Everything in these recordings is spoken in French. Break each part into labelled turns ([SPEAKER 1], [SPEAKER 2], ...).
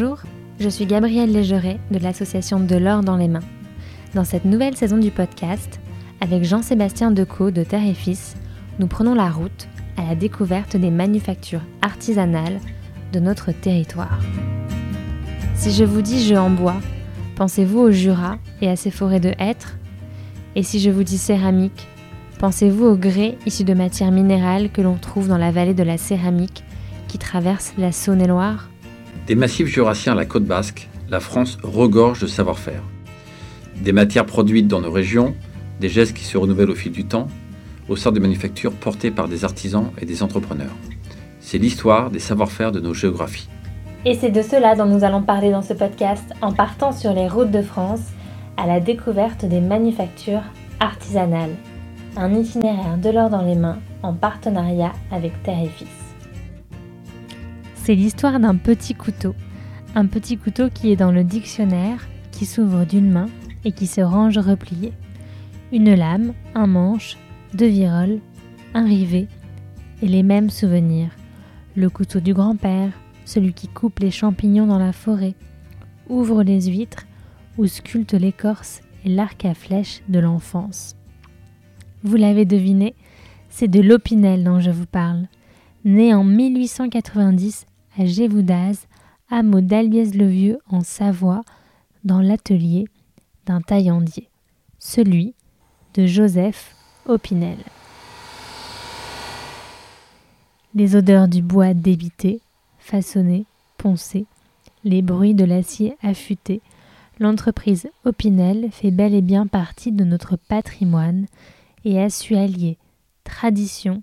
[SPEAKER 1] Bonjour, je suis Gabrielle Légeret de l'association De l'or dans les mains. Dans cette nouvelle saison du podcast, avec Jean-Sébastien Decaux de Terre et Fils, nous prenons la route à la découverte des manufactures artisanales de notre territoire. Si je vous dis jeu en bois, pensez-vous au Jura et à ses forêts de hêtres? Et si je vous dis céramique, pensez-vous au grès issu de matières minérales que l'on trouve dans la vallée de la céramique qui traverse la Saône-et-Loire?
[SPEAKER 2] Des massifs jurassiens à la côte basque, la France regorge de savoir-faire. Des matières produites dans nos régions, des gestes qui se renouvellent au fil du temps, au sein de manufactures portées par des artisans et des entrepreneurs. C'est l'histoire des savoir-faire de nos géographies.
[SPEAKER 1] Et c'est de cela dont nous allons parler dans ce podcast en partant sur les routes de France à la découverte des manufactures artisanales. Un itinéraire de l'or dans les mains en partenariat avec Terre et Fils. C'est l'histoire d'un petit couteau. Un petit couteau qui est dans le dictionnaire, qui s'ouvre d'une main et qui se range replié. Une lame, un manche, deux viroles, un rivet et les mêmes souvenirs. Le couteau du grand-père, celui qui coupe les champignons dans la forêt, ouvre les huîtres ou sculpte l'écorce et l'arc à flèche de l'enfance. Vous l'avez deviné, c'est de l'Opinel dont je vous parle. Né en 1890 à Gévoudaz, hameau d'Albiez-le-Vieux en Savoie, dans l'atelier d'un taillandier, celui de Joseph Opinel. Les odeurs du bois débité, façonné, poncé, les bruits de l'acier affûté, l'entreprise Opinel fait bel et bien partie de notre patrimoine et a su allier tradition,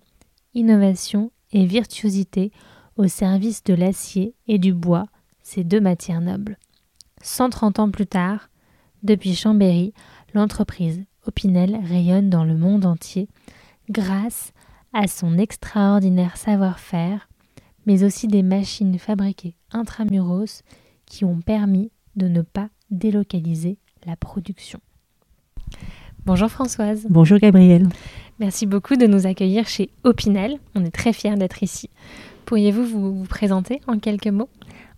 [SPEAKER 1] innovation et virtuosité au service de l'acier et du bois, ces deux matières nobles. 130 ans plus tard, depuis Chambéry, l'entreprise Opinel rayonne dans le monde entier grâce à son extraordinaire savoir-faire, mais aussi des machines fabriquées intramuros qui ont permis de ne pas délocaliser la production. Bonjour Françoise.
[SPEAKER 3] Bonjour Gabrielle.
[SPEAKER 1] Merci beaucoup de nous accueillir chez Opinel. On est très fiers d'être ici. Pourriez-vous vous, présenter en quelques mots?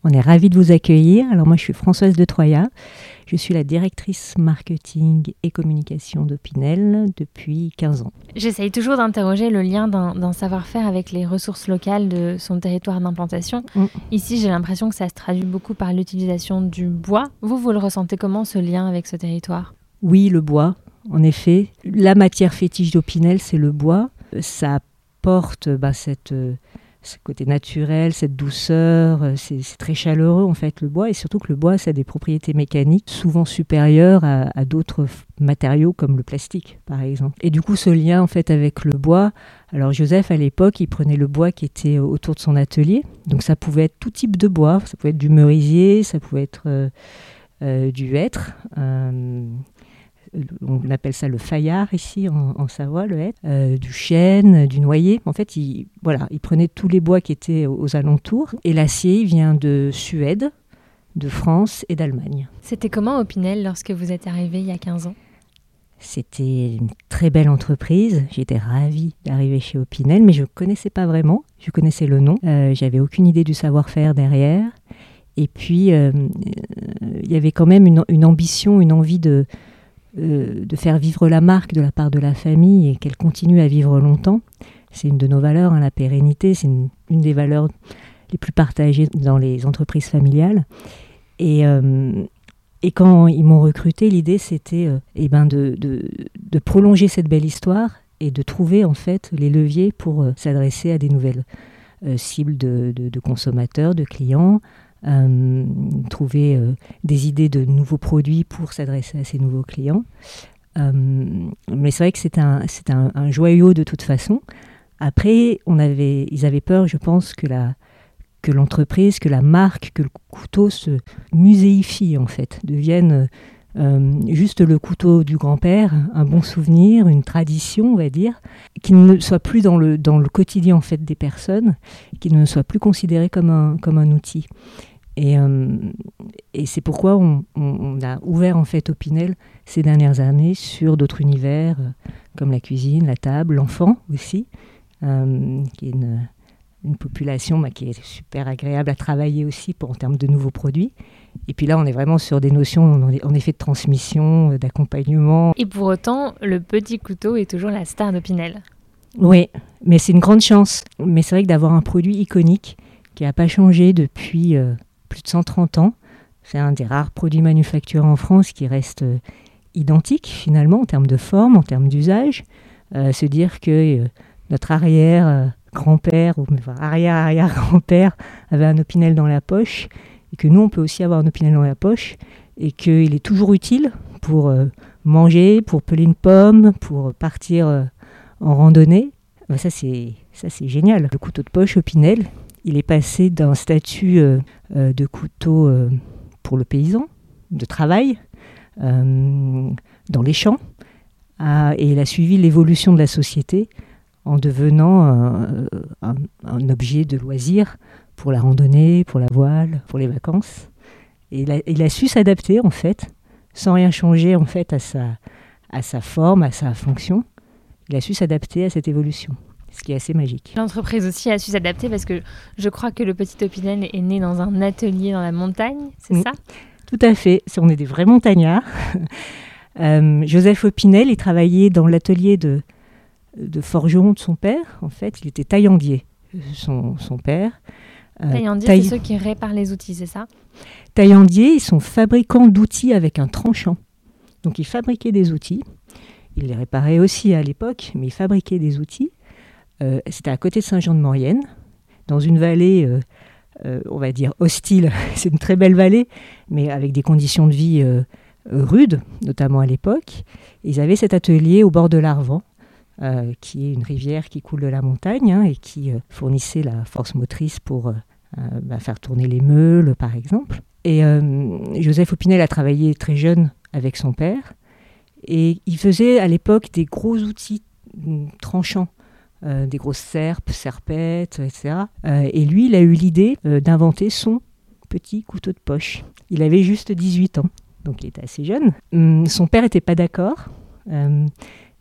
[SPEAKER 3] On est ravis de vous accueillir. Alors moi je suis Françoise de Troya. Je suis la directrice marketing et communication d'Opinel depuis 15 ans.
[SPEAKER 1] J'essaye toujours d'interroger le lien d'un savoir-faire avec les ressources locales de son territoire d'implantation. Mm. Ici, j'ai l'impression que ça se traduit beaucoup par l'utilisation du bois. Vous, vous le ressentez comment ce lien avec ce territoire?
[SPEAKER 3] Oui, le bois, en effet. La matière fétiche d'Opinel, c'est le bois. Ça apporte bah, cette ce côté naturel, cette douceur, euh, c'est très chaleureux en fait le bois. Et surtout que le bois ça a des propriétés mécaniques souvent supérieures à, d'autres matériaux comme le plastique par exemple. Et du coup ce lien en fait avec le bois, alors Joseph à l'époque il prenait le bois qui était autour de son atelier, donc ça pouvait être tout type de bois, ça pouvait être du merisier, ça pouvait être euh, euh, du hêtre on appelle ça le faillard ici en, Savoie, le hêtre, euh, du chêne, du noyer. En fait, il, voilà, il prenait tous les bois qui étaient aux alentours. Et l'acier vient de Suède, de France et d'Allemagne.
[SPEAKER 1] C'était comment Opinel lorsque vous êtes arrivé il y a 15 ans?
[SPEAKER 3] C'était une très belle entreprise. J'étais ravie d'arriver chez Opinel, mais je ne connaissais pas vraiment. Je connaissais le nom. Euh, J'avais aucune idée du savoir-faire derrière. Et puis, euh, il y avait quand même une ambition, une envie de, euh, de faire vivre la marque de la part de la famille et qu'elle continue à vivre longtemps. C'est une de nos valeurs, hein, la pérennité, c'est une, des valeurs les plus partagées dans les entreprises familiales. Et, euh, et quand ils m'ont recruté, l'idée c'était euh, eh ben de, de, prolonger cette belle histoire et de trouver en fait les leviers pour s'adresser à des nouvelles cibles de, de, consommateurs, de clients, euh, trouver euh, des idées de nouveaux produits pour s'adresser à ces nouveaux clients. Euh, mais c'est vrai que c'est un, un, un, joyau de toute façon. Après, on avait, ils avaient peur, je pense, que la, que l'entreprise, que la marque, que le couteau se muséifie en fait, devienne juste le couteau du grand-père, un bon souvenir, une tradition, on va dire, qui ne soit plus dans le, dans le quotidien en fait des personnes, qui ne soit plus considéré comme un, comme un outil. Et, euh, et c'est pourquoi on, a ouvert en fait Opinel ces dernières années sur d'autres univers euh, comme la cuisine, la table, l'enfant aussi, euh, qui est une population bah, qui est super agréable à travailler aussi pour, en termes de nouveaux produits. Et puis là, on est vraiment sur des notions en effet de transmission, d'accompagnement.
[SPEAKER 1] Et pour autant, le petit couteau est toujours la star de Pinel.
[SPEAKER 3] Oui, mais c'est une grande chance. Mais c'est vrai que d'avoir un produit iconique qui n'a pas changé depuis de 130 ans, c'est un des rares produits manufacturés en France qui reste euh, identique finalement en termes de forme, en termes d'usage. Euh, se dire que euh, notre arrière-grand-père ou arrière-arrière-grand-père avait un opinel dans la poche et que nous on peut aussi avoir un opinel dans la poche et qu'il est toujours utile pour manger, pour peler une pomme, pour partir en randonnée. Ben, ça c'est génial. Le couteau de poche opinel, il est passé d'un statut de couteau pour le paysan, de travail, euh, dans les champs. et il a suivi l'évolution de la société en devenant un, objet de loisir pour la randonnée, pour la voile, pour les vacances. Et il a, su s'adapter en fait, sans rien changer en fait à sa forme, à sa fonction. Il a su s'adapter à cette évolution ce qui est assez magique.
[SPEAKER 1] L'entreprise aussi a su s'adapter parce que je crois que le petit Opinel est né dans un atelier dans la montagne, c'est ça?
[SPEAKER 3] Tout à fait, on est des vrais montagnards. Euh, Joseph Opinel, il travaillait dans l'atelier de, de forgeron de son père, en fait, il était taillandier, son, son père.
[SPEAKER 1] Euh, taillandier, c'est ceux qui réparent les outils, c'est ça?
[SPEAKER 3] Taillandier, ils sont fabricants d'outils avec un tranchant. Donc ils fabriquaient des outils. Ils les réparaient aussi à l'époque, mais ils fabriquaient des outils. Euh, c'était à côté de Saint-Jean-de-Maurienne, dans une vallée, euh, euh, on va dire, hostile. C'est une très belle vallée, mais avec des conditions de vie rudes, notamment à l'époque. Ils avaient cet atelier au bord de l'Arvan, qui est une rivière qui coule de la montagne hein, et qui fournissait la force motrice pour bah, faire tourner les meules, par exemple. Et Joseph Opinel a travaillé très jeune avec son père. Et il faisait à l'époque des gros outils mm, tranchants euh, des grosses serpes, serpettes, etc. Euh, et lui, il a eu l'idée euh, d'inventer son petit couteau de poche. Il avait juste 18 ans, donc il était assez jeune. Hum, son père n'était pas d'accord. il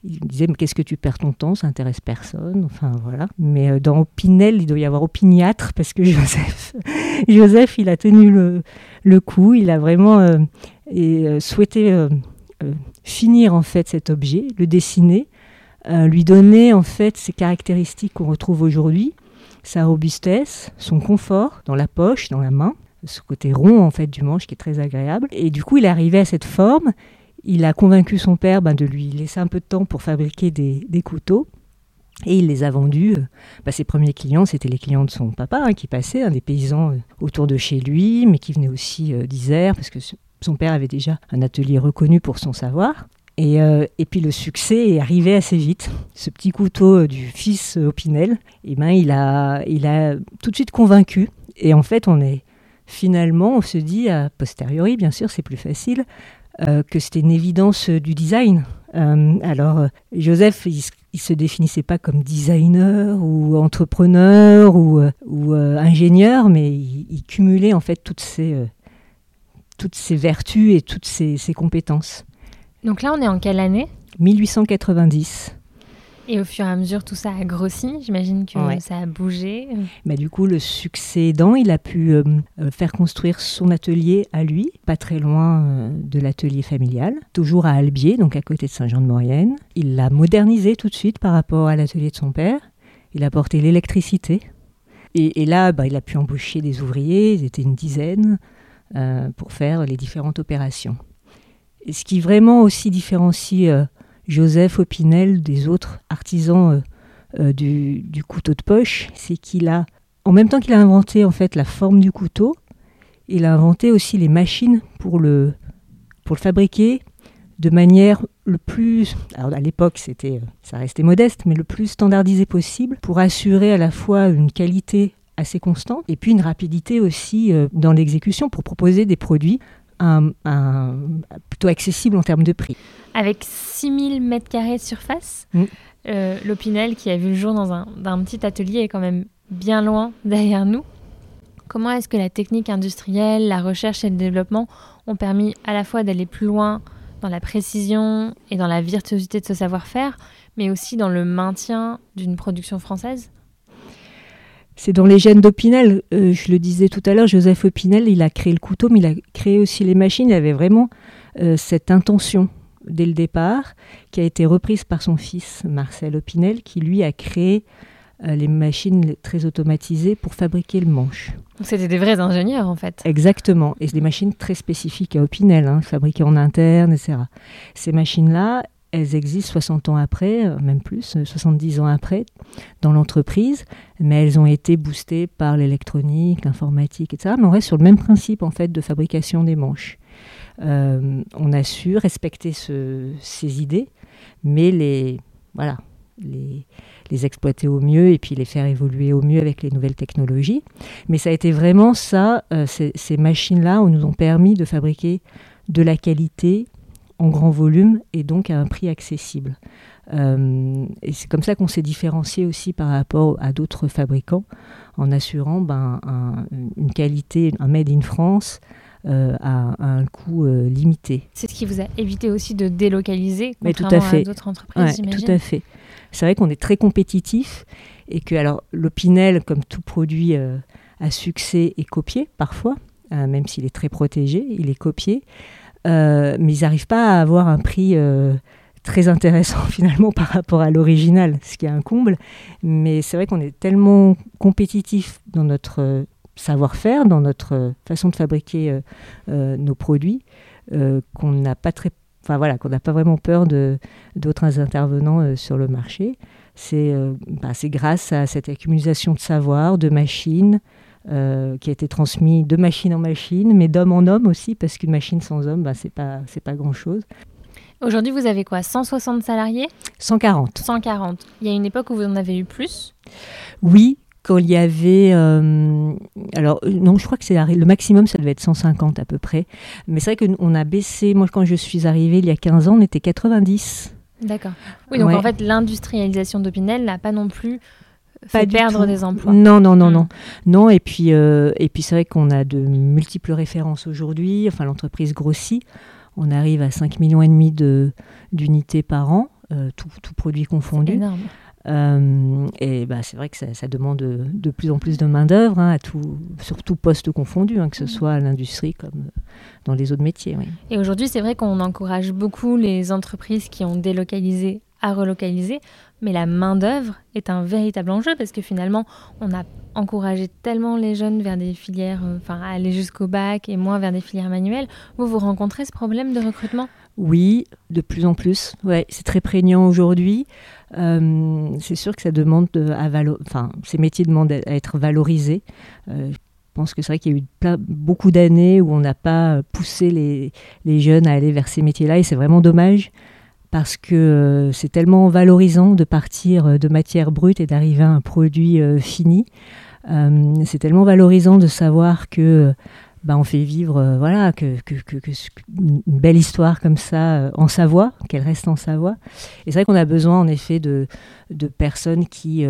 [SPEAKER 3] disait mais qu'est-ce que tu perds ton temps, ça intéresse personne. Enfin voilà. Mais dans Pinel, il doit y avoir opiniâtre parce que Joseph, Joseph, il a tenu le, le coup. Il a vraiment souhaité finir en fait cet objet, le dessiner euh, lui donner en fait ces caractéristiques qu'on retrouve aujourd'hui, sa robustesse, son confort dans la poche, dans la main, ce côté rond en fait du manche qui est très agréable. Et du coup, il arrivé à cette forme. Il a convaincu son père ben, de lui laisser un peu de temps pour fabriquer des, couteaux. Et il les a vendus. Ben, ses premiers clients, c'était les clients de son papa hein, qui passaient, hein, des paysans euh, autour de chez lui, mais qui venaient aussi d'Isère, parce que son père avait déjà un atelier reconnu pour son savoir. Euh, et, puis le succès est arrivé assez vite. Ce petit couteau euh, du fils Opinel, eh ben, il, a, il a tout de suite convaincu. Et en fait, on est finalement, on se dit, a posteriori, bien sûr, c'est plus facile, euh, que c'était une évidence du design. alors, Joseph, il, ne se définissait pas comme designer ou entrepreneur ou, ingénieur, mais il, cumulait en fait toutes ces, toutes ces vertus et toutes ces compétences.
[SPEAKER 1] Donc là, on est en quelle année?
[SPEAKER 3] 1890.
[SPEAKER 1] Et au fur et à mesure, tout ça a grossi. J'imagine que ça a bougé.
[SPEAKER 3] Bah, du coup, le succès aidant, il a pu euh, euh, faire construire son atelier à lui, pas très loin euh, de l'atelier familial, toujours à Albier, donc à côté de Saint-Jean-de-Maurienne. Il l'a modernisé tout de suite par rapport à l'atelier de son père. Il a porté l'électricité. Et, là, bah, il a pu embaucher des ouvriers, ils étaient une dizaine, pour faire les différentes opérations ce qui vraiment aussi différencie euh, Joseph Opinel des autres artisans euh, euh, du, couteau de poche, c'est qu'il a, en même temps qu'il a inventé en fait la forme du couteau, il a inventé aussi les machines pour le, pour le fabriquer de manière le plus, alors à l'époque c'était, ça restait modeste, mais le plus standardisé possible pour assurer à la fois une qualité assez constante et puis une rapidité aussi dans l'exécution pour proposer des produits un, plutôt accessible en termes de prix.
[SPEAKER 1] Avec 6000 mètres carrés de surface, mm. euh, l'Opinel qui a vu le jour dans un, petit atelier est quand même bien loin derrière nous. Comment est-ce que la technique industrielle, la recherche et le développement ont permis à la fois d'aller plus loin dans la précision et dans la virtuosité de ce savoir-faire, mais aussi dans le maintien d'une production française?
[SPEAKER 3] C'est dans les gènes d'Opinel. Euh, je le disais tout à l'heure, Joseph Opinel, il a créé le couteau, mais il a créé aussi les machines. Il avait vraiment euh, cette intention dès le départ, qui a été reprise par son fils Marcel Opinel, qui lui a créé euh, les machines très automatisées pour fabriquer le manche.
[SPEAKER 1] C'était des vrais ingénieurs en fait.
[SPEAKER 3] Exactement, et des machines très spécifiques à Opinel, hein, fabriquées en interne, etc. Ces machines-là, elles existent 60 ans après, euh, même plus, 70 euh, ans après, dans l'entreprise, mais elles ont été boostées par l'électronique, l'informatique, etc. Mais on reste sur le même principe en fait de fabrication des manches. Euh, on a su respecter ces idées, mais les voilà, les, exploiter au mieux et puis les faire évoluer au mieux avec les nouvelles technologies. Mais ça a été vraiment ça, ces, ces machines-là nous ont permis de fabriquer de la qualité en grand volume et donc à un prix accessible. Euh, et c'est comme ça qu'on s'est différencié aussi par rapport à d'autres fabricants en assurant ben, une qualité, un made in France euh, à, un coût euh, limité.
[SPEAKER 1] C'est ce qui vous a évité aussi de délocaliser contrairement tout à, fait. d'autres entreprises,
[SPEAKER 3] ouais, Tout à fait. C'est vrai qu'on est très compétitif et que alors l'Opinel, comme tout produit à succès, est copié parfois, même s'il est très protégé, il est copié. Euh, mais ils n'arrivent pas à avoir un prix euh, très intéressant finalement par rapport à l'original, ce qui est un comble. Mais c'est vrai qu'on est tellement compétitif dans notre euh, savoir-faire, dans notre façon de fabriquer nos produits, qu'on n'a pas très, enfin voilà, qu'on n'a pas vraiment peur d'autres intervenants sur le marché. C'est bah, grâce à cette accumulation de savoir, de machines, euh, qui a été transmis de machine en machine, mais d'homme en homme aussi, parce qu'une machine sans homme, bah, c'est pas, pas grand-chose.
[SPEAKER 1] Aujourd'hui, vous avez quoi 160 salariés?
[SPEAKER 3] 140.
[SPEAKER 1] 140. Il y a une époque où vous en avez eu plus?
[SPEAKER 3] Oui, quand il y avait... Euh, alors, euh, non, je crois que c'est le maximum, ça devait être 150 à peu près. Mais c'est vrai qu'on a baissé, moi quand je suis arrivée il y a 15 ans, on était 90.
[SPEAKER 1] D'accord. Oui, donc en fait, l'industrialisation d'Opinel n'a pas non plus pas perdre des emplois.
[SPEAKER 3] Non, non, non, non. Non, et puis, euh, et puis c'est vrai qu'on a de multiples références aujourd'hui. Enfin, l'entreprise grossit. On arrive à 5 millions et demi d'unités par an, euh, tout, tout, produit confondu.
[SPEAKER 1] Énorme.
[SPEAKER 3] Euh, et bah, c'est vrai que ça, demande de, plus en plus de main-d'œuvre, hein, sur tout poste confondu, hein, que ce hmm. soit à l'industrie comme dans les autres métiers.
[SPEAKER 1] Et aujourd'hui, c'est vrai qu'on encourage beaucoup les entreprises qui ont délocalisé à relocaliser, mais la main-d'œuvre est un véritable enjeu parce que finalement, on a encouragé tellement les jeunes vers des filières, euh, enfin, à aller jusqu'au bac et moins vers des filières manuelles. Vous, vous rencontrez ce problème de recrutement?
[SPEAKER 3] Oui, de plus en plus. Ouais, c'est très prégnant aujourd'hui. Euh, c'est sûr que ça demande à enfin, ces métiers demandent à être valorisés. Euh, je pense que c'est vrai qu'il y a eu beaucoup d'années où on n'a pas poussé les, les, jeunes à aller vers ces métiers-là et c'est vraiment dommage parce que euh, c'est tellement valorisant de partir euh, de matière brute et d'arriver à un produit euh, fini. c'est tellement valorisant de savoir que bah, on fait vivre voilà que, une belle histoire comme ça en Savoie, qu'elle reste en Savoie. Et c'est vrai qu'on a besoin en effet de, de personnes qui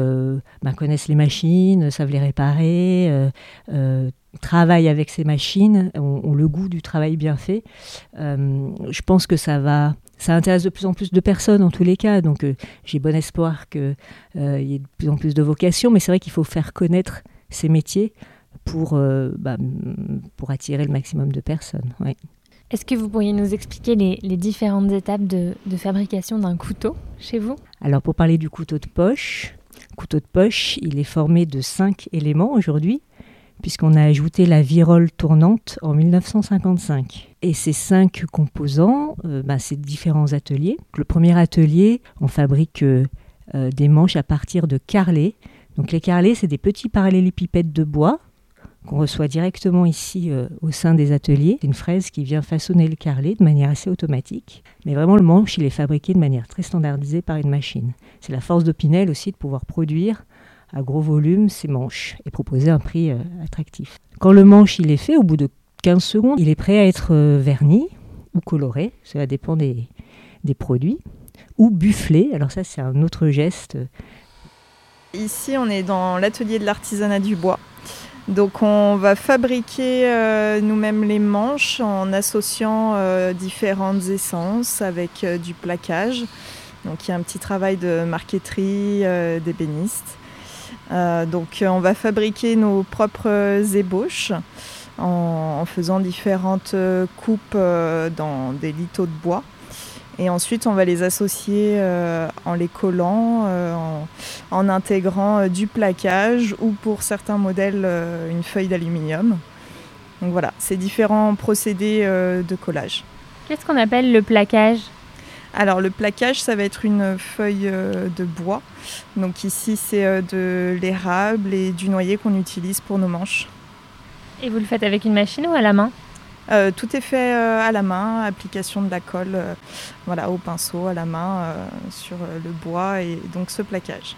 [SPEAKER 3] bah, connaissent les machines, savent les réparer, travaillent avec ces machines, ont, ont, le goût du travail bien fait. je pense que ça va ça intéresse de plus en plus de personnes en tous les cas. Donc euh, j'ai bon espoir qu'il euh, y ait de plus en plus de vocations. Mais c'est vrai qu'il faut faire connaître ces métiers pour, euh, bah, pour attirer le maximum de personnes.
[SPEAKER 1] Est-ce que vous pourriez nous expliquer les, les différentes étapes de, de fabrication d'un couteau chez vous?
[SPEAKER 3] Alors pour parler du couteau de poche, couteau de poche, il est formé de cinq éléments aujourd'hui puisqu'on a ajouté la virole tournante en 1955. Et ces cinq composants, euh, bah, c'est différents ateliers. Le premier atelier, on fabrique euh, euh, des manches à partir de carrelés. Donc les carrelés, c'est des petits parallélépipèdes de bois qu'on reçoit directement ici au sein des ateliers. C'est une fraise qui vient façonner le carrelet de manière assez automatique. Mais vraiment, le manche, il est fabriqué de manière très standardisée par une machine. C'est la force d'Opinel aussi de pouvoir produire à gros volume ses manches et proposer un prix euh, attractif. Quand le manche il est fait, au bout de 15 secondes, il est prêt à être euh, verni ou coloré, cela dépend des, des produits, ou bufflé, alors ça c'est un autre geste.
[SPEAKER 4] Ici on est dans l'atelier de l'artisanat du bois. Donc on va fabriquer euh, nous-mêmes les manches en associant différentes essences avec du plaquage. Donc il y a un petit travail de marqueterie d'ébéniste. Donc on va fabriquer nos propres ébauches en, faisant différentes coupes dans des lithos de bois. Et ensuite, on va les associer en les collant, en, intégrant du plaquage ou pour certains modèles une feuille d'aluminium. Donc voilà, c'est différents procédés de collage.
[SPEAKER 1] Qu'est-ce qu'on appelle le plaquage?
[SPEAKER 4] Alors le plaquage, ça va être une feuille euh, de bois. Donc ici, c'est euh, de l'érable et du noyer qu'on utilise pour nos manches.
[SPEAKER 1] Et vous le faites avec une machine ou à la main?
[SPEAKER 4] Euh, Tout est fait à la main, application de la colle voilà, au pinceau, à la main, sur le bois et donc ce plaquage.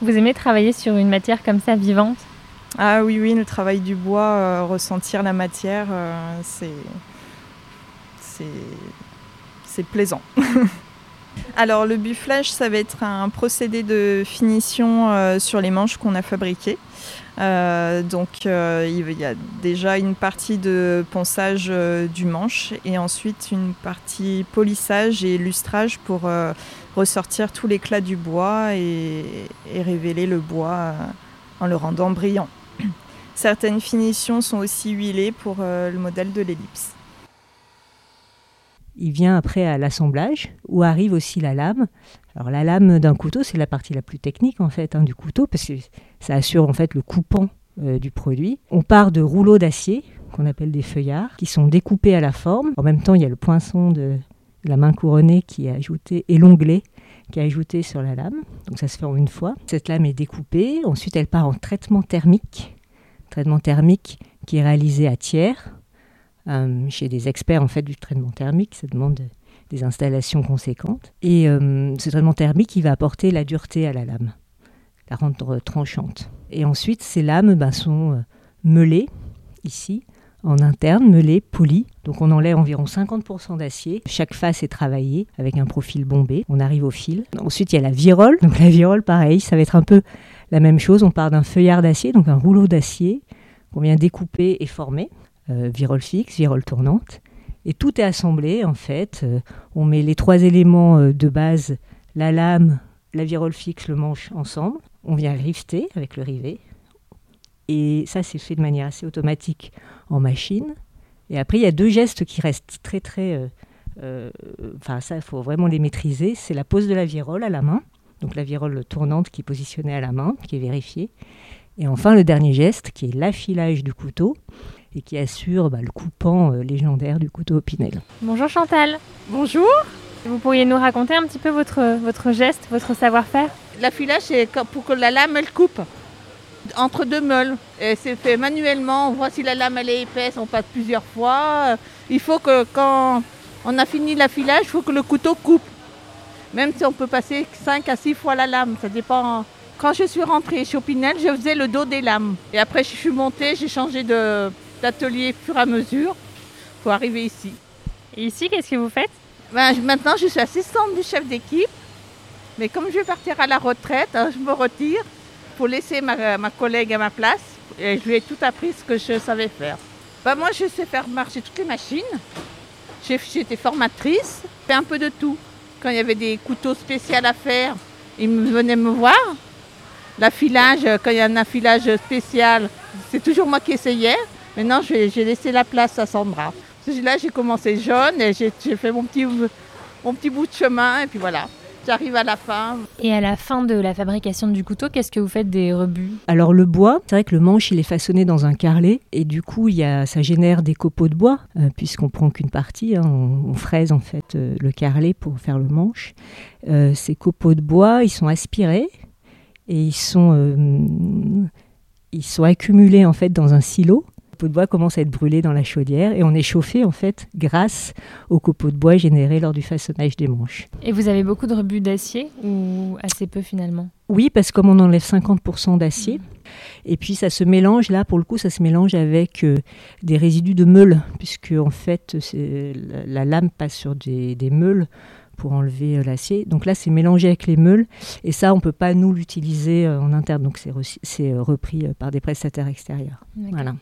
[SPEAKER 1] Vous aimez travailler sur une matière comme ça, vivante?
[SPEAKER 4] Ah oui, oui, le travail du bois, ressentir la matière, c'est plaisant. Alors le bufflage, ça va être un procédé de finition euh, sur les manches qu'on a fabriquées. Euh, donc euh, il y a déjà une partie de ponçage du manche et ensuite une partie polissage et lustrage pour ressortir tout l'éclat du bois et, révéler le bois en le rendant brillant. Certaines finitions sont aussi huilées pour le modèle de l'ellipse.
[SPEAKER 3] Il vient après à l'assemblage, où arrive aussi la lame. Alors la lame d'un couteau, c'est la partie la plus technique en fait hein, du couteau, parce que ça assure en fait le coupant euh, du produit. On part de rouleaux d'acier, qu'on appelle des feuillards, qui sont découpés à la forme. En même temps, il y a le poinçon de la main couronnée qui est ajouté, et l'onglet qui est ajouté sur la lame. Donc ça se fait en une fois. Cette lame est découpée, ensuite elle part en traitement thermique. Traitement thermique qui est réalisé à tiers, euh, chez des experts en fait du traitement thermique. Ça demande des installations conséquentes. Et euh, ce traitement thermique, il va apporter la dureté à la lame, la rendre tranchante. Et ensuite, ces lames ben, sont meulées ici, en interne, meulées, polies. Donc on enlève environ 50% d'acier. Chaque face est travaillée avec un profil bombé. On arrive au fil. Ensuite, il y a la virole. Donc la virole, pareil, ça va être un peu la même chose. On part d'un feuillard d'acier, donc un rouleau d'acier qu'on vient découper et former virole fixe, virole tournante. Et tout est assemblé en fait. Euh, on met les trois éléments euh, de base, la lame, la virole fixe, le manche ensemble. On vient rifter avec le rivet. Et ça, c'est fait de manière assez automatique en machine. Et après, il y a deux gestes qui restent très très... Enfin, ça, il faut vraiment les maîtriser. C'est la pose de la virole à la main. Donc la virole tournante qui est positionnée à la main, qui est vérifiée. Et enfin, le dernier geste, qui est l'affilage du couteau et qui assure bah, le coupant euh, légendaire du couteau Pinel.
[SPEAKER 1] Bonjour Chantal.
[SPEAKER 5] Bonjour.
[SPEAKER 1] Vous pourriez nous raconter un petit peu votre, votre geste, votre savoir-faire?
[SPEAKER 5] L'affilage, c'est pour que la lame, elle coupe entre deux meules. Et c'est fait manuellement. On voit si la lame, elle est épaisse, on passe plusieurs fois. Il faut que quand on a fini l'affilage, il faut que le couteau coupe. Même si on peut passer 5 à 6 fois la lame, ça dépend. Quand je suis rentrée chez Opinel, je faisais le dos des lames. Et après, je suis montée, j'ai changé de, d'atelier fur et à mesure pour arriver ici.
[SPEAKER 1] Et ici, qu'est-ce que vous faites?
[SPEAKER 5] Ben, Maintenant, je suis assistante du chef d'équipe. Mais comme je vais partir à la retraite, hein, je me retire pour laisser ma, ma, collègue à ma place. Et je lui ai tout appris ce que je savais faire. Ben, moi, je sais faire marcher toutes les machines. Été formatrice, fait un peu de tout. Quand il y avait des couteaux spéciaux à faire, ils venaient me voir. L'affilage, quand il y a un affilage spécial, c'est toujours moi qui essayais. Maintenant, j'ai laissé la place à Sandra. Là, j'ai commencé jeune et j'ai fait mon petit, mon petit bout de chemin et puis voilà. J'arrive à la fin.
[SPEAKER 1] Et à la fin de la fabrication du couteau, qu'est-ce que vous faites des rebuts?
[SPEAKER 3] Alors le bois, c'est vrai que le manche il est façonné dans un carrelet et du coup il y a, ça génère des copeaux de bois euh, puisqu'on prend qu'une partie, hein. on, fraise en fait euh, le carrelet pour faire le manche. Euh, ces copeaux de bois, ils sont aspirés et ils sont, ils sont accumulés en fait dans un silo copeaux de bois commence à être brûlé dans la chaudière et on est chauffé en fait grâce aux copeaux de bois générés lors du façonnage des manches.
[SPEAKER 1] Et vous avez beaucoup de rebuts d'acier ou assez peu finalement?
[SPEAKER 3] Oui, parce que comme on enlève 50% d'acier, et puis ça se mélange, là pour le coup, ça se mélange avec euh, des résidus de meule, puisque en fait la, la, lame passe sur des, des meules pour enlever euh, l'acier. Donc là, c'est mélangé avec les meules. Et ça, on ne peut pas, nous, l'utiliser euh, en interne. Donc c'est repris par des prestataires extérieurs. Voilà.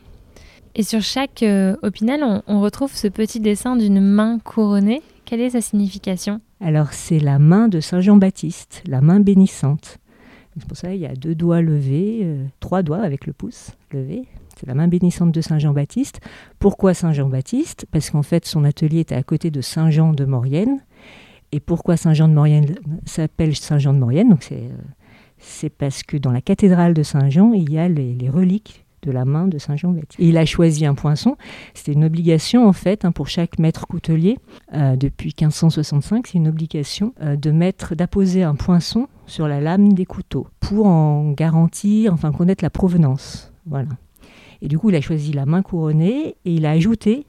[SPEAKER 1] Et sur chaque euh, opinel, on, retrouve ce petit dessin d'une main couronnée. Quelle est sa signification?
[SPEAKER 3] Alors c'est la main de Saint Jean-Baptiste, la main bénissante. C'est pour ça qu'il y a deux doigts levés, euh, trois doigts avec le pouce levé. C'est la main bénissante de Saint Jean-Baptiste. Pourquoi Saint Jean-Baptiste? Parce qu'en fait, son atelier était à côté de Saint Jean de Maurienne. Et pourquoi Saint Jean de Maurienne s'appelle Saint Jean de Maurienne? Euh, c'est parce que dans la cathédrale de Saint Jean, il y a les, reliques de la main de Saint Jean-Baptiste. Et il a choisi un poinçon. C'était une obligation en fait hein, pour chaque maître coutelier euh, depuis 1565. C'est une obligation de mettre, d'apposer un poinçon sur la lame des couteaux pour en garantir, enfin connaître la provenance. Voilà. Et du coup, il a choisi la main couronnée et il a ajouté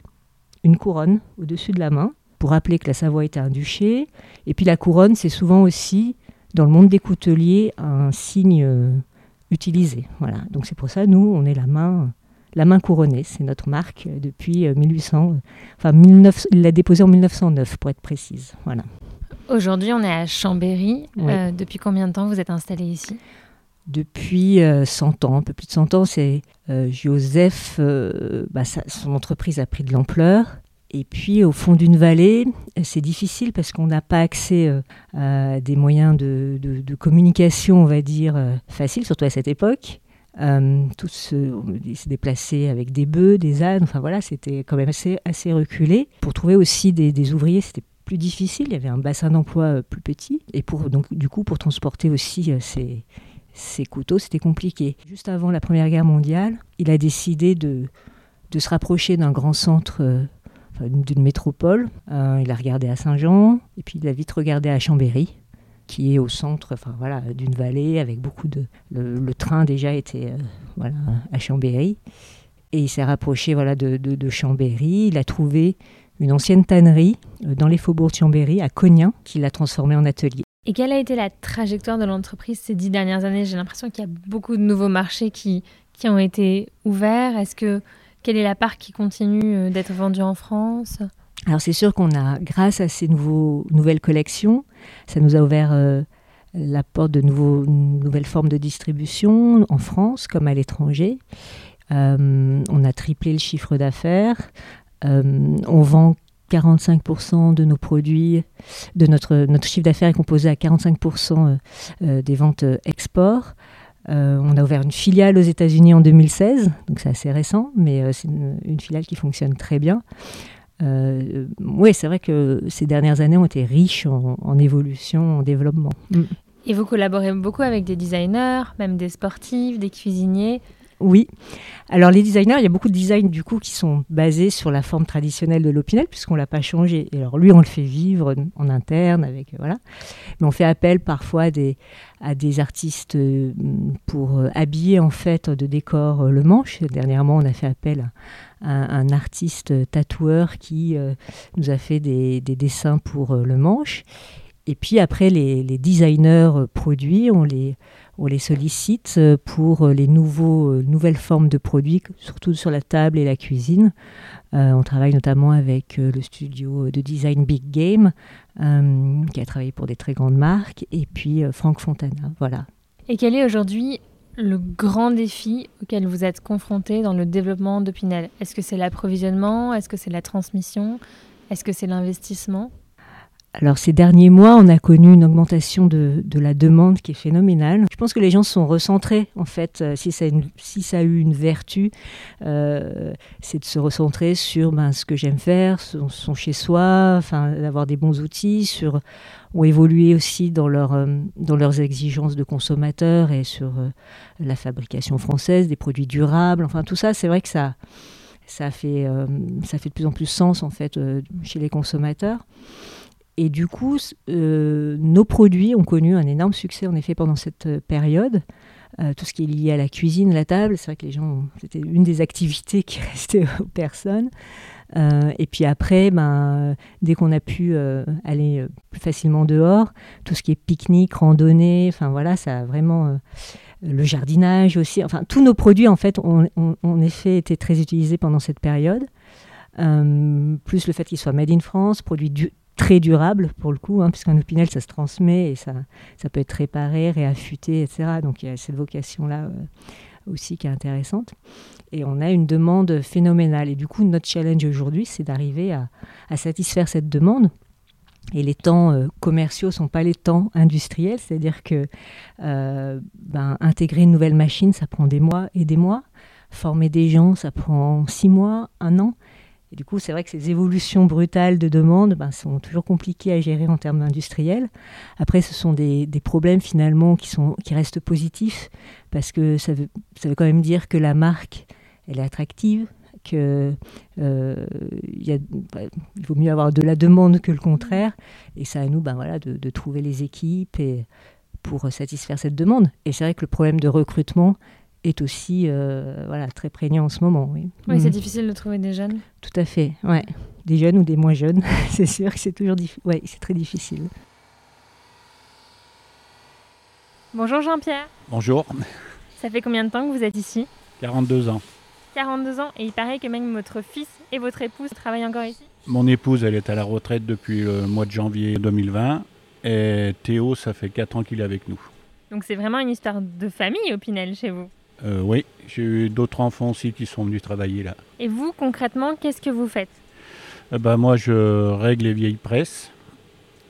[SPEAKER 3] une couronne au-dessus de la main pour rappeler que la Savoie était un duché. Et puis la couronne, c'est souvent aussi, dans le monde des couteliers, un signe euh, utilisé. Voilà. Donc c'est pour ça, nous, on est la main, la main couronnée. C'est notre marque depuis 1800. Euh, enfin, 19, il l'a déposée en 1909, pour être précise. Voilà.
[SPEAKER 1] Aujourd'hui, on est à Chambéry. Euh, depuis combien de temps vous êtes installé ici?
[SPEAKER 3] Depuis 100 euh, ans, un peu plus de 100 ans. C'est euh, Joseph, bah, son entreprise a pris de l'ampleur. Et puis au fond d'une vallée, c'est difficile parce qu'on n'a pas accès à des moyens de, communication, on va dire, faciles, surtout à cette époque. tout se, se déplaçait avec des bœufs, des ânes, enfin voilà, c'était quand même assez, reculé. Pour trouver aussi des, ouvriers, c'était plus difficile, il y avait un bassin d'emploi euh, plus petit, et pour, donc, du coup, pour transporter aussi euh, ces, couteaux, c'était compliqué. Juste avant la Première Guerre mondiale, il a décidé de, se rapprocher d'un grand centre, euh, d'une métropole. il a regardé à Saint-Jean, et puis il a vite regardé à Chambéry, qui est au centre enfin, voilà, d'une vallée avec beaucoup de... Le, train déjà était voilà, à Chambéry. Et il s'est rapproché voilà, de, de, Chambéry. Il a trouvé une ancienne tannerie euh, dans les faubourgs de Chambéry, à Cognin, qui l'a transformée en atelier.
[SPEAKER 1] Et quelle a été la trajectoire de l'entreprise ces dix dernières années? J'ai l'impression qu'il y a beaucoup de nouveaux marchés qui, qui ont été ouverts. Est-ce que quelle est la part qui continue euh, d'être vendue en France?
[SPEAKER 3] Alors c'est sûr qu'on a, grâce à ces nouvelles collections, ça nous a ouvert euh, la porte de nouvelles formes de distribution en France comme à l'étranger. on a triplé le chiffre d'affaires. Euh, on vend 45% de nos produits, de notre, notre chiffre d'affaires est composé à 45% euh, euh, des ventes export. On a ouvert une filiale aux États-Unis en 2016, donc c'est assez récent, mais c'est une, filiale qui fonctionne très bien. oui, c'est vrai que ces dernières années ont été riches en, évolution, en développement. Mm.
[SPEAKER 1] Et vous collaborez beaucoup avec des designers, même des sportifs, des cuisiniers.
[SPEAKER 3] Oui. Alors les designers, il y a beaucoup de designs du coup qui sont basés sur la forme traditionnelle de l'Opinel puisqu'on l'a pas changé. Et alors lui, on le fait vivre en interne avec voilà. Mais on fait appel parfois à des, artistes euh, pour euh, habiller en fait de décor euh, le manche. Dernièrement, on a fait appel à, un artiste tatoueur qui nous a fait des dessins pour le manche. Et puis après, les, designers produits, on les sollicite euh, pour euh, les nouveaux, euh, nouvelles formes de produits, surtout sur la table et la cuisine. on travaille notamment avec le studio de design Big Game, qui a travaillé pour des très grandes marques, et puis Franck Fontana. Voilà.
[SPEAKER 1] Et quel est aujourd'hui le grand défi auquel vous êtes confronté dans le développement de Pinel Est-ce que c'est l'approvisionnement? Est-ce que c'est la transmission? Est-ce que c'est l'investissement?
[SPEAKER 3] Alors ces derniers mois, on a connu une augmentation de, la demande qui est phénoménale. Je pense que les gens sont recentrés, en fait, euh, si ça a, eu une vertu, euh, c'est de se recentrer sur ben, ce que j'aime faire, son, chez soi, d'avoir des bons outils, sur, ou évoluer aussi dans, euh, leurs exigences de consommateurs et sur la fabrication française, des produits durables, enfin tout ça, c'est vrai que ça, ça, fait, ça fait de plus en plus sens, en fait, chez les consommateurs. Et du coup, euh, nos produits ont connu un énorme succès en effet pendant cette euh, période. Euh, tout ce qui est lié à la cuisine, la table, c'est vrai que les gens, c'était une des activités qui restait aux personnes. et puis après, ben, dès qu'on a pu aller plus facilement dehors, tout ce qui est pique-nique, randonnée, enfin voilà, ça a vraiment le jardinage aussi. Enfin, tous nos produits en fait ont, en effet été très utilisés pendant cette période. plus le fait qu'ils soient made in France, produits du, très durable pour le coup, hein, puisqu'un opinel ça se transmet et ça, ça peut être réparé, réaffûté, etc. Donc il y a cette vocation-là euh, aussi qui est intéressante. Et on a une demande phénoménale. Et du coup, notre challenge aujourd'hui, c'est d'arriver à, satisfaire cette demande Et les temps euh, commerciaux ne sont pas les temps industriels, c'est-à-dire que euh, ben, intégrer une nouvelle machine, ça prend des mois et des mois. Former des gens, ça prend six mois, un an. Du coup, c'est vrai que ces évolutions brutales de demande ben, sont toujours compliquées à gérer en termes industriels. Après, ce sont des, problèmes finalement qui, sont, qui restent positifs, parce que ça veut, ça veut quand même dire que la marque, elle est attractive, qu'il euh, il vaut mieux avoir de la demande que le contraire. Et c'est à nous ben, voilà, de, de, trouver les équipes et, pour satisfaire cette demande. Et c'est vrai que le problème de recrutement, est aussi euh, voilà, très prégnant en ce moment. Oui,
[SPEAKER 1] oui c'est mmh. difficile de trouver des jeunes.
[SPEAKER 3] Tout à fait, ouais. Des jeunes ou des moins jeunes, c'est sûr que c'est toujours ouais, c'est très difficile.
[SPEAKER 1] Bonjour Jean-Pierre.
[SPEAKER 6] Bonjour.
[SPEAKER 1] Ça fait combien de temps que vous êtes ici?
[SPEAKER 6] 42 ans.
[SPEAKER 1] 42 ans et il paraît que même votre fils et votre épouse travaillent encore ici?
[SPEAKER 6] Mon épouse, elle est à la retraite depuis le mois de janvier 2020 et Théo, ça fait 4 ans qu'il est avec nous.
[SPEAKER 1] Donc c'est vraiment une histoire de famille au Pinel chez vous?
[SPEAKER 6] Euh, oui, j'ai eu d'autres enfants aussi qui sont venus travailler là.
[SPEAKER 1] Et vous, concrètement, qu'est-ce que vous faites?
[SPEAKER 6] Euh, bah, Moi, je règle les vieilles presses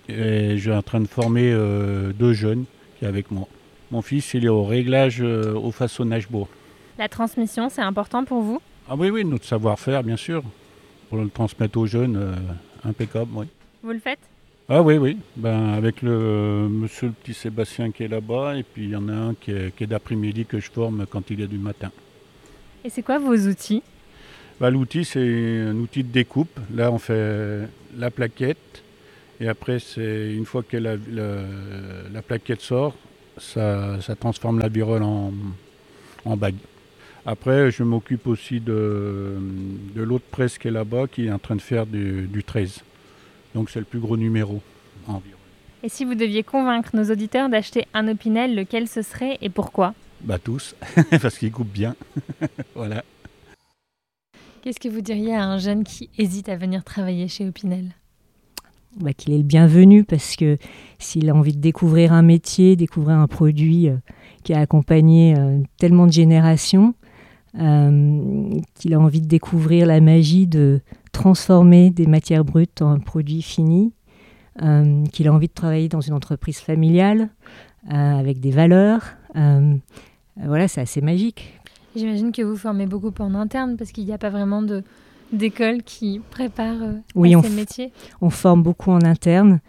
[SPEAKER 6] et je suis en train de former euh, deux jeunes qui sont avec moi. Mon fils, il est au réglage, au façonnage bois.
[SPEAKER 1] La transmission, c'est important pour vous?
[SPEAKER 6] Ah oui, oui, notre savoir-faire, bien sûr. Pour le transmettre aux jeunes, impeccable, oui.
[SPEAKER 1] Vous le faites?
[SPEAKER 6] Ah oui, oui. Ben, avec le monsieur le petit Sébastien qui est là-bas, et puis il y en a un qui est, d'après-midi que je forme quand il est du matin.
[SPEAKER 1] Et c'est quoi vos outils?
[SPEAKER 6] Ben, L'outil, c'est un outil de découpe. Là, on fait la plaquette, et après, c'est une fois que la, la, plaquette sort, ça, transforme la virole en, en bague. Après, je m'occupe aussi de, de l'autre presse qui est là-bas, qui est en train de faire du, du 13. Donc c'est le plus gros numéro environ.
[SPEAKER 1] Et si vous deviez convaincre nos auditeurs d'acheter un Opinel, lequel ce serait et pourquoi?
[SPEAKER 6] Bah tous, parce qu'il coupe bien. voilà.
[SPEAKER 1] Qu'est-ce que vous diriez à un jeune qui hésite à venir travailler chez Opinel?
[SPEAKER 3] Bah, Qu'il est le bienvenu parce que s'il a envie de découvrir un métier, découvrir un produit euh, qui a accompagné euh, tellement de générations, qu'il a envie de découvrir la magie de transformer des matières brutes en un produit fini, euh, qu'il a envie de travailler dans une entreprise familiale euh, avec des valeurs. voilà, c'est assez magique.
[SPEAKER 1] J'imagine que vous formez beaucoup en interne parce qu'il n'y a pas vraiment de d'école qui prépare
[SPEAKER 3] oui,
[SPEAKER 1] à
[SPEAKER 3] on
[SPEAKER 1] ces métiers.
[SPEAKER 3] On forme beaucoup en interne.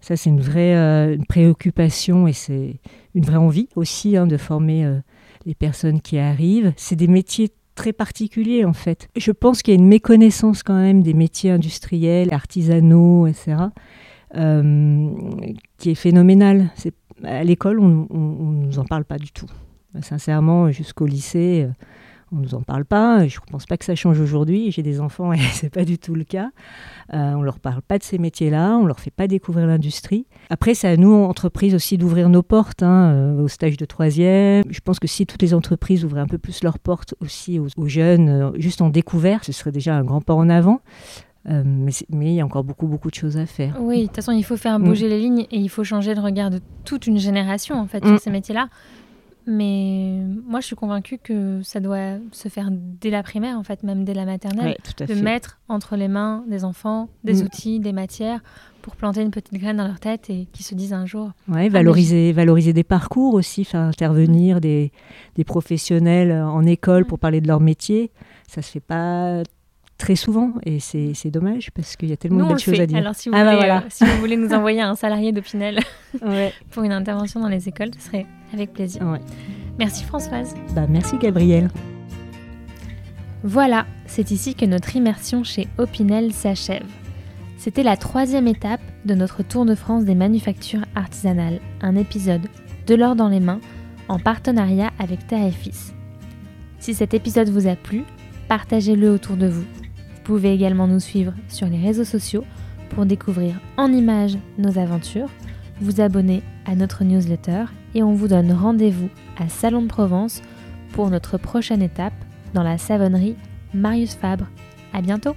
[SPEAKER 3] Ça, c'est une vraie préoccupation et c'est une vraie envie aussi hein, de former les personnes qui arrivent. C'est des métiers très particuliers en fait. Je pense qu'il y a une méconnaissance quand même des métiers industriels, artisanaux, etc., euh, qui est phénoménale. À l'école, on ne nous en parle pas du tout. Sincèrement, jusqu'au lycée, euh, on ne nous en parle pas. Je ne pense pas que ça change aujourd'hui. J'ai des enfants et ce n'est pas du tout le cas. Euh, on ne leur parle pas de ces métiers-là, on ne leur fait pas découvrir l'industrie. Après, c'est à nous, entreprises, aussi d'ouvrir nos portes hein, euh, au stage de troisième. Je pense que si toutes les entreprises ouvraient un peu plus leurs portes aussi aux, jeunes, euh, juste en découverte, ce serait déjà un grand pas en avant. mais, il y a encore beaucoup, beaucoup de choses à faire.
[SPEAKER 1] Oui, de toute façon, il faut faire bouger mm. les lignes et il faut changer le regard de toute une génération en fait, sur mm. ces métiers-là. Mais moi, je suis convaincue que ça doit se faire dès la primaire, en fait, même dès la maternelle, de mettre entre les mains des enfants des mm. outils, des matières pour planter une petite graine dans leur tête et qu'ils se disent un jour.
[SPEAKER 3] Ouais, valoriser, valoriser des parcours aussi, faire intervenir des, des, professionnels en école pour parler de leur métier. Ça se fait pas très souvent et c'est dommage parce qu'il y a tellement de belles choses à dire.
[SPEAKER 1] Alors si vous, ah bah voulez, euh, si vous voulez nous envoyer un salarié d'Opinel pour une intervention dans les écoles, ce serait avec plaisir. Merci Françoise.
[SPEAKER 3] Bah, merci Gabrielle.
[SPEAKER 1] Voilà, c'est ici que notre immersion chez Opinel s'achève. C'était la troisième étape de notre tour de France des manufactures artisanales, un épisode de l'or dans les mains en partenariat avec Terre et Fils. Si cet épisode vous a plu, partagez-le autour de. Vous pouvez également nous suivre sur les réseaux sociaux pour découvrir en images nos aventures, vous abonner à notre newsletter et on vous donne rendez-vous à Salon de Provence pour notre prochaine étape dans la savonnerie Marius Fabre. À bientôt!